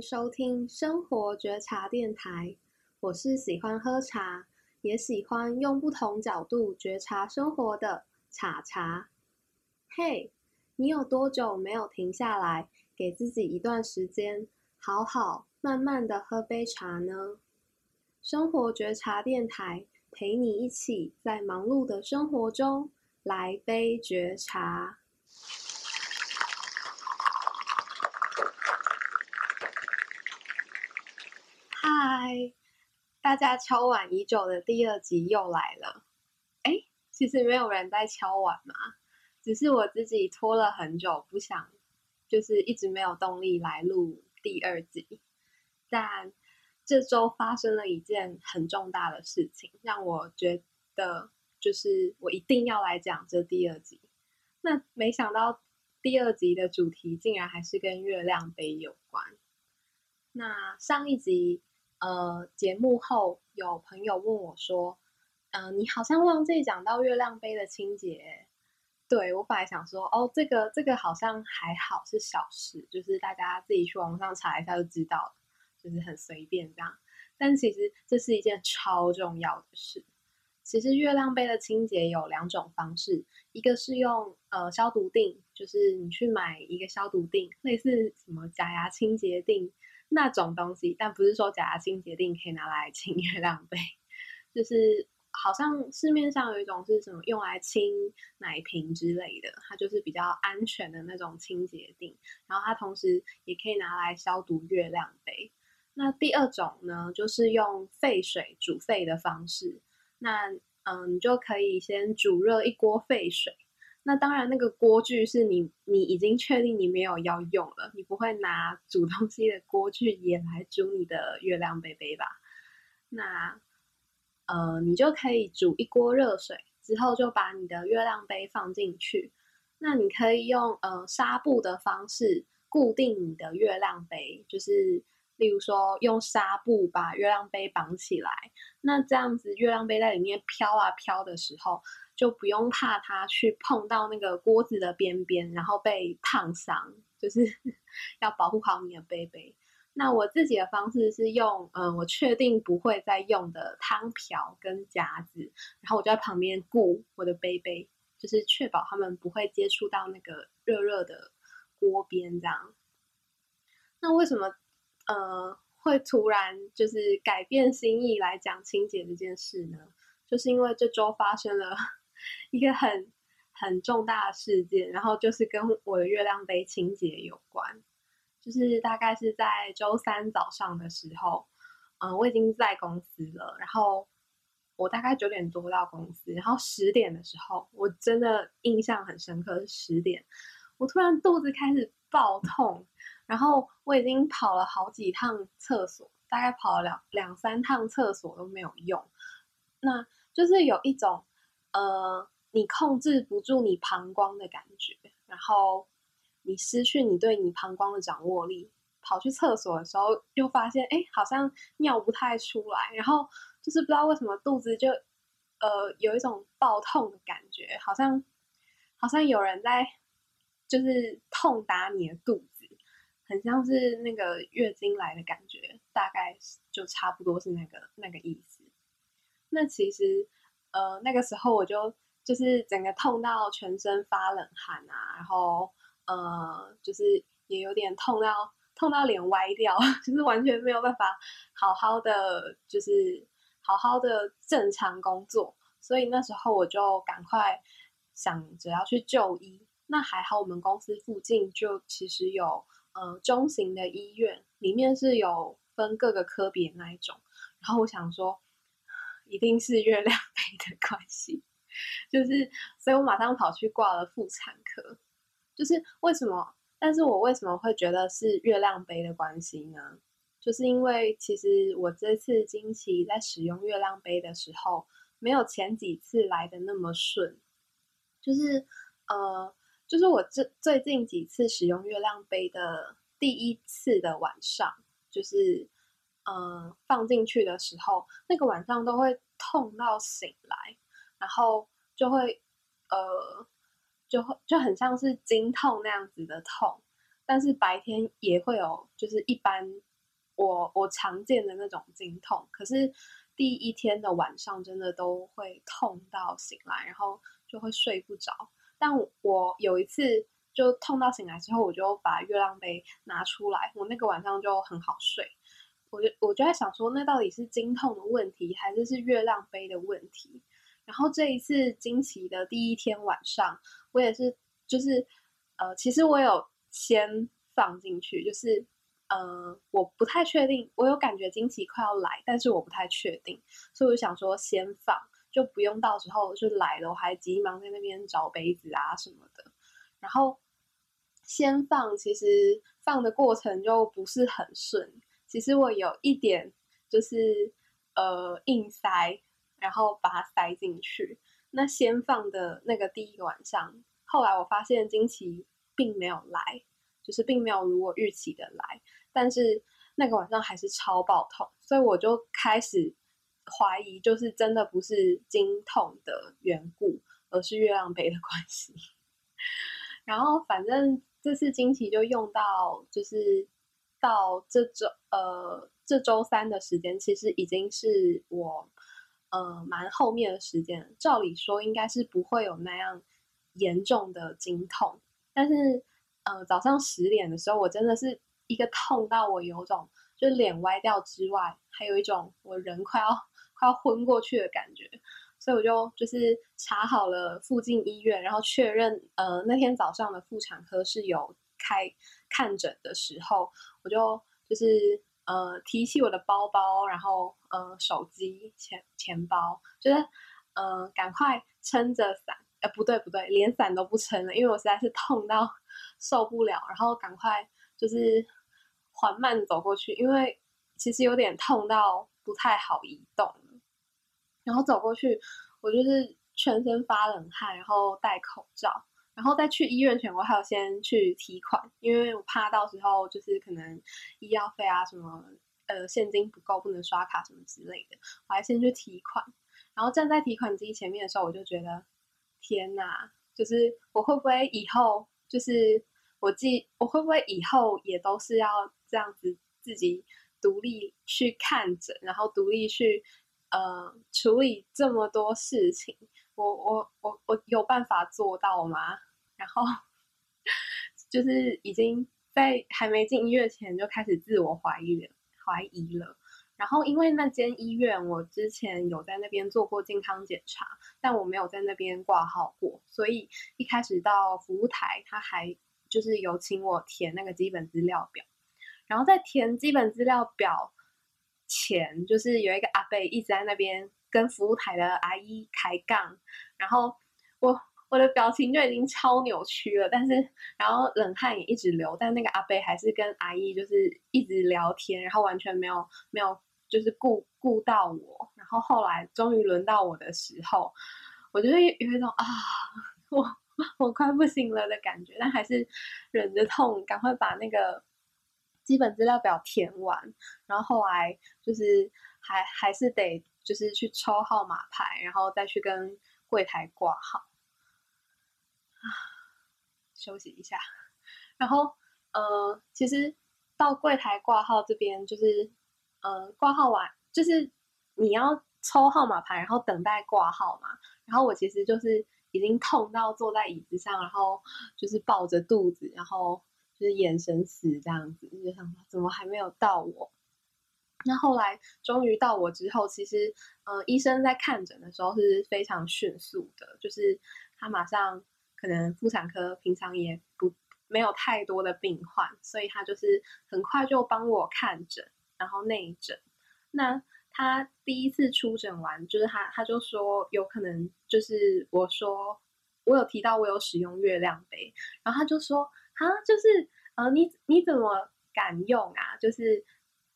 收听生活觉察电台，我是喜欢喝茶，也喜欢用不同角度觉察生活的茶茶。嘿，你有多久没有停下来，给自己一段时间，好好慢慢的喝杯茶呢？生活觉察电台陪你一起在忙碌的生活中来杯觉察。大家敲碗已久的第二集又来了。哎，其实没有人在敲碗嘛，只是我自己拖了很久，不想，就是一直没有动力来录第二集。但这周发生了一件很重大的事情，让我觉得就是我一定要来讲这第二集。那没想到第二集的主题竟然还是跟月亮杯有关。那上一集。呃，节目后有朋友问我说：“嗯、你好像忘记讲到月亮杯的清洁。”对，我本来想说：“哦，这个这个好像还好，是小事，就是大家自己去网上查一下就知道了，就是很随便这样。”但其实这是一件超重要的事。其实月亮杯的清洁有两种方式，一个是用呃消毒錠，就是你去买一个消毒錠，类似什么假牙清洁錠。那种东西，但不是说假牙清洁錠可以拿来清月亮 杯，就是好像市面上有一种是什么用来清奶瓶之类的，它就是比较安全的那种清洁定，然后它同时也可以拿来消毒月亮杯。那第二种呢，就是用沸水煮沸的方式，那嗯，你就可以先煮热一锅沸水。那当然，那个锅具是你，你已经确定你没有要用了，你不会拿煮东西的锅具也来煮你的月亮杯杯吧？那，呃，你就可以煮一锅热水，之后就把你的月亮杯放进去。那你可以用呃纱布的方式固定你的月亮杯，就是例如说用纱布把月亮杯绑起来。那这样子，月亮杯在里面飘啊飘的时候，就不用怕它去碰到那个锅子的边边，然后被烫伤，就是 要保护好你的杯杯。那我自己的方式是用，嗯，我确定不会再用的汤瓢跟夹子，然后我就在旁边顾我的杯杯，就是确保他们不会接触到那个热热的锅边这样。那为什么，呃，会突然就是改变心意来讲清洁这件事呢？就是因为这周发生了。一个很很重大的事件，然后就是跟我的月亮杯清洁有关，就是大概是在周三早上的时候，嗯，我已经在公司了，然后我大概九点多到公司，然后十点的时候，我真的印象很深刻，是十点，我突然肚子开始爆痛，然后我已经跑了好几趟厕所，大概跑了两两三趟厕所都没有用，那就是有一种。呃，你控制不住你膀胱的感觉，然后你失去你对你膀胱的掌握力，跑去厕所的时候又发现，哎，好像尿不太出来，然后就是不知道为什么肚子就呃有一种爆痛的感觉，好像好像有人在就是痛打你的肚子，很像是那个月经来的感觉，大概就差不多是那个那个意思。那其实。呃，那个时候我就就是整个痛到全身发冷汗啊，然后呃，就是也有点痛到痛到脸歪掉，就是完全没有办法好好的就是好好的正常工作，所以那时候我就赶快想着要去就医。那还好，我们公司附近就其实有呃中型的医院，里面是有分各个科别那一种，然后我想说。一定是月亮杯的关系，就是，所以我马上跑去挂了妇产科。就是为什么？但是我为什么会觉得是月亮杯的关系呢？就是因为其实我这次经期在使用月亮杯的时候，没有前几次来的那么顺。就是呃，就是我这最近几次使用月亮杯的第一次的晚上，就是。嗯，放进去的时候，那个晚上都会痛到醒来，然后就会呃，就会就很像是经痛那样子的痛，但是白天也会有，就是一般我我常见的那种经痛。可是第一天的晚上真的都会痛到醒来，然后就会睡不着。但我有一次就痛到醒来之后，我就把月亮杯拿出来，我那个晚上就很好睡。我就我就在想说，那到底是经痛的问题，还是是月亮杯的问题？然后这一次经期的第一天晚上，我也是就是呃，其实我有。先放进去，就是，呃，我不太确定，我有感觉经期快要来，但是我不太确定，所以我想说先放，就不用到时候就来了，我还急忙在那边找杯子啊什么的。然后先放，其实放的过程就不是很顺，其实我有一点就是呃硬塞，然后把它塞进去。那先放的那个第一个晚上，后来我发现惊奇。并没有来，就是并没有如我预期的来，但是那个晚上还是超爆痛，所以我就开始怀疑，就是真的不是经痛的缘故，而是月亮杯的关系。然后反正这次惊奇就用到，就是到这周呃这周三的时间，其实已经是我呃蛮后面的时间，照理说应该是不会有那样严重的经痛。但是，呃，早上十点的时候，我真的是一个痛到我有种就脸歪掉之外，还有一种我人快要快要昏过去的感觉，所以我就就是查好了附近医院，然后确认，呃，那天早上的妇产科是有开看诊的时候，我就就是呃提起我的包包，然后呃手机、钱钱包，就是呃赶快撑着伞。呃，不对不对，连伞都不撑了，因为我实在是痛到 受不了，然后赶快就是缓慢走过去，因为其实有点痛到不太好移动。然后走过去，我就是全身发冷汗，然后戴口罩，然后在去医院前，我还要先去提款，因为我怕到时候就是可能医药费啊什么，呃，现金不够，不能刷卡什么之类的，我还先去提款。然后站在提款机前面的时候，我就觉得。天呐，就是我会不会以后就是我记，我会不会以后也都是要这样子自己独立去看诊，然后独立去呃处理这么多事情？我我我我有办法做到吗？然后 就是已经在还没进医院前就开始自我怀疑了，怀疑了。然后，因为那间医院我之前有在那边做过健康检查，但我没有在那边挂号过，所以一开始到服务台，他还就是有请我填那个基本资料表。然后在填基本资料表前，就是有一个阿伯一直在那边跟服务台的阿姨开杠，然后我我的表情就已经超扭曲了，但是然后冷汗也一直流，但那个阿伯还是跟阿姨就是一直聊天，然后完全没有没有。就是顾顾到我，然后后来终于轮到我的时候，我觉得有一种啊，我 我快不行了的感觉，但还是忍着痛，赶快把那个基本资料表填完。然后后来就是还还是得就是去抽号码牌，然后再去跟柜台挂号。啊，休息一下，然后呃，其实到柜台挂号这边就是。呃，挂号完就是你要抽号码牌，然后等待挂号嘛。然后我其实就是已经痛到坐在椅子上，然后就是抱着肚子，然后就是眼神死这样子，就想怎么还没有到我？那后来终于到我之后，其实呃，医生在看诊的时候是非常迅速的，就是他马上可能妇产科平常也不没有太多的病患，所以他就是很快就帮我看诊。然后内诊，那他第一次出诊完，就是他他就说有可能就是我说我有提到我有使用月亮杯，然后他就说啊，就是呃你你怎么敢用啊？就是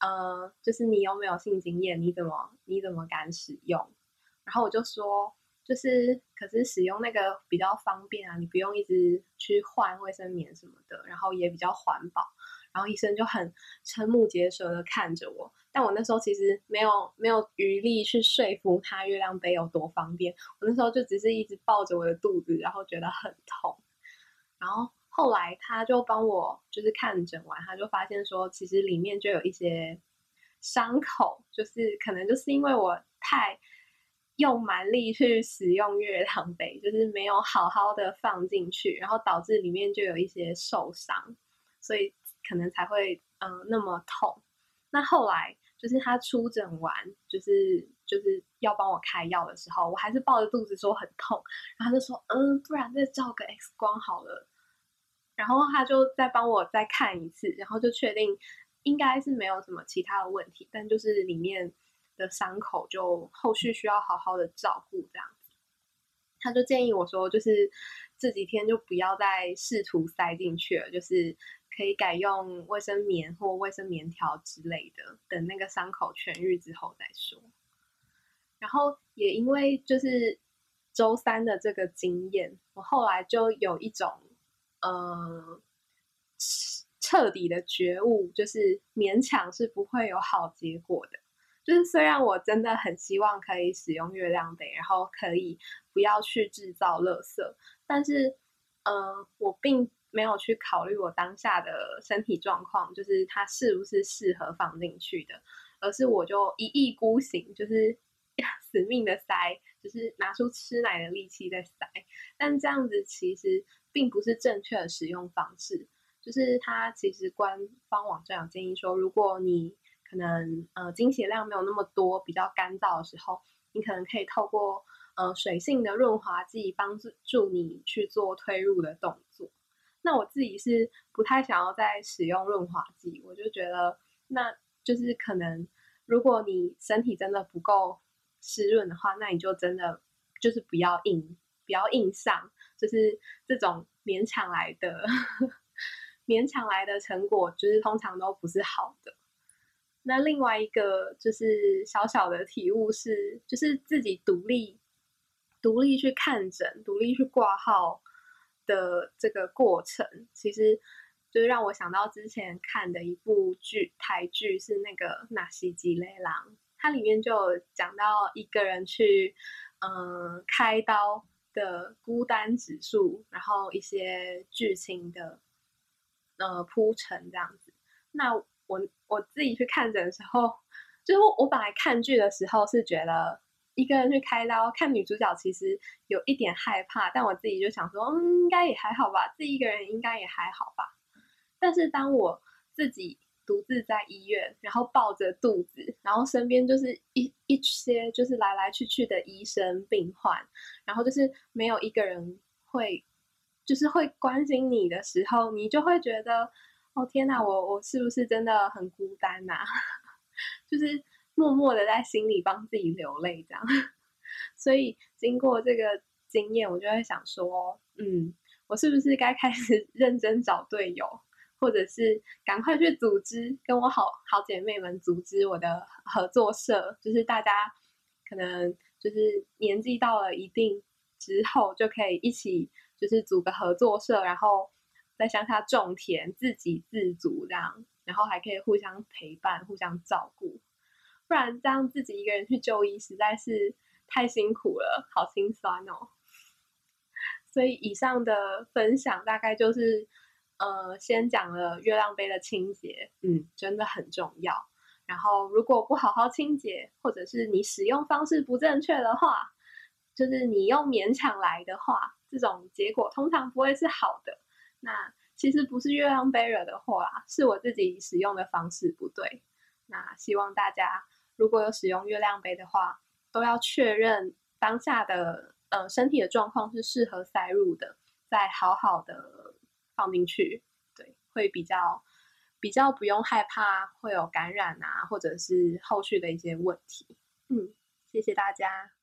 呃就是你有没有性经验？你怎么你怎么敢使用？然后我就说就是可是使用那个比较方便啊，你不用一直去换卫生棉什么的，然后也比较环保。然后医生就很瞠目结舌的看着我，但我那时候其实没有没有余力去说服他月亮杯有多方便，我那时候就只是一直抱着我的肚子，然后觉得很痛。然后后来他就帮我就是看诊完，他就发现说，其实里面就有一些伤口，就是可能就是因为我太用蛮力去使用月亮杯，就是没有好好的放进去，然后导致里面就有一些受伤，所以可能才会嗯、那么痛。那后来就是他出诊完，就是就是要帮我开药的时候，我还是抱着肚子说很痛，然后他就说嗯，不然再照个 X 光好了。然后他就再帮我再看一次，然后就确定应该是没有什么其他的问题，但就是里面的伤口就后续需要好好的照顾这样子。他就建议我说，就是这几天就不要再试图塞进去了，就是可以改用卫生棉或卫生棉条之类的，等那个伤口痊愈之后再说。然后也因为就是周三的这个经验，我后来就有一种。呃，彻底的觉悟就是勉强是不会有好结果的。就是虽然我真的很希望可以使用月亮杯，然后可以不要去制造垃圾，但是，呃，我并没有去考虑我当下的身体状况，就是它是不是适合放进去的，而是我就一意孤行，就是 死命的塞，就是拿出吃奶的力气在塞。但这样子其实。并不是正确的使用方式，就是它其实官方网站有建议说，如果你可能呃经血量没有那么多，比较干燥的时候，你可能可以透过呃水性的润滑剂帮助你去做推入的动作。那我自己是不太想要再使用润滑剂，我就觉得那就是可能如果你身体真的不够湿润的话，那你就真的就是不要硬，不要硬上。就是这种勉强来的，勉强来的成果，就是通常都不是好的。那另外一个就是小小的体悟是，就是自己独立、独立去看诊、独立去挂号的这个过程，其实就是让我想到之前看的一部剧，台剧是那个《纳西吉雷郎》，它里面就有讲到一个人去嗯开刀。的孤单指数，然后一些剧情的呃铺陈这样子。那我我自己去看诊的时候，就是我本来看剧的时候是觉得一个人去开刀看女主角其实有一点害怕，但我自己就想说，嗯，应该也还好吧，自己一个人应该也还好吧。但是当我自己独自在医院，然后抱着肚子，然后身边就是一一些就是来来去去的医生病患，然后就是没有一个人会，就是会关心你的时候，你就会觉得，哦天哪，我我是不是真的很孤单呐？就是默默的在心里帮自己流泪这样。所以经过这个经验，我就会想说，嗯，我是不是该开始 认真找队友？或者是赶快去组织，跟我好好姐妹们组织我的合作社，就是大家可能就是年纪到了一定之后，就可以一起就是组个合作社，然后在乡下种田，自给自足这样，然后还可以互相陪伴、互相照顾。不然这样自己一个人去就医实在是太辛苦了，好心酸哦。所以以上的分享大概就是。呃，先讲了月亮杯的清洁，嗯，真的很重要。然后，如果不好好清洁，或者是你使用方式不正确的话，就是你用勉强来的话，这种结果通常不会是好的。那其实不是月亮杯惹的祸啊，是我自己使用的方式不对。那希望大家如果有使用月亮杯的话，都要确认当下的呃身体的状况是适合塞入的，再好好的。放进去，对，会比较比较不用害怕会有感染啊，或者是后续的一些问题。嗯，谢谢大家。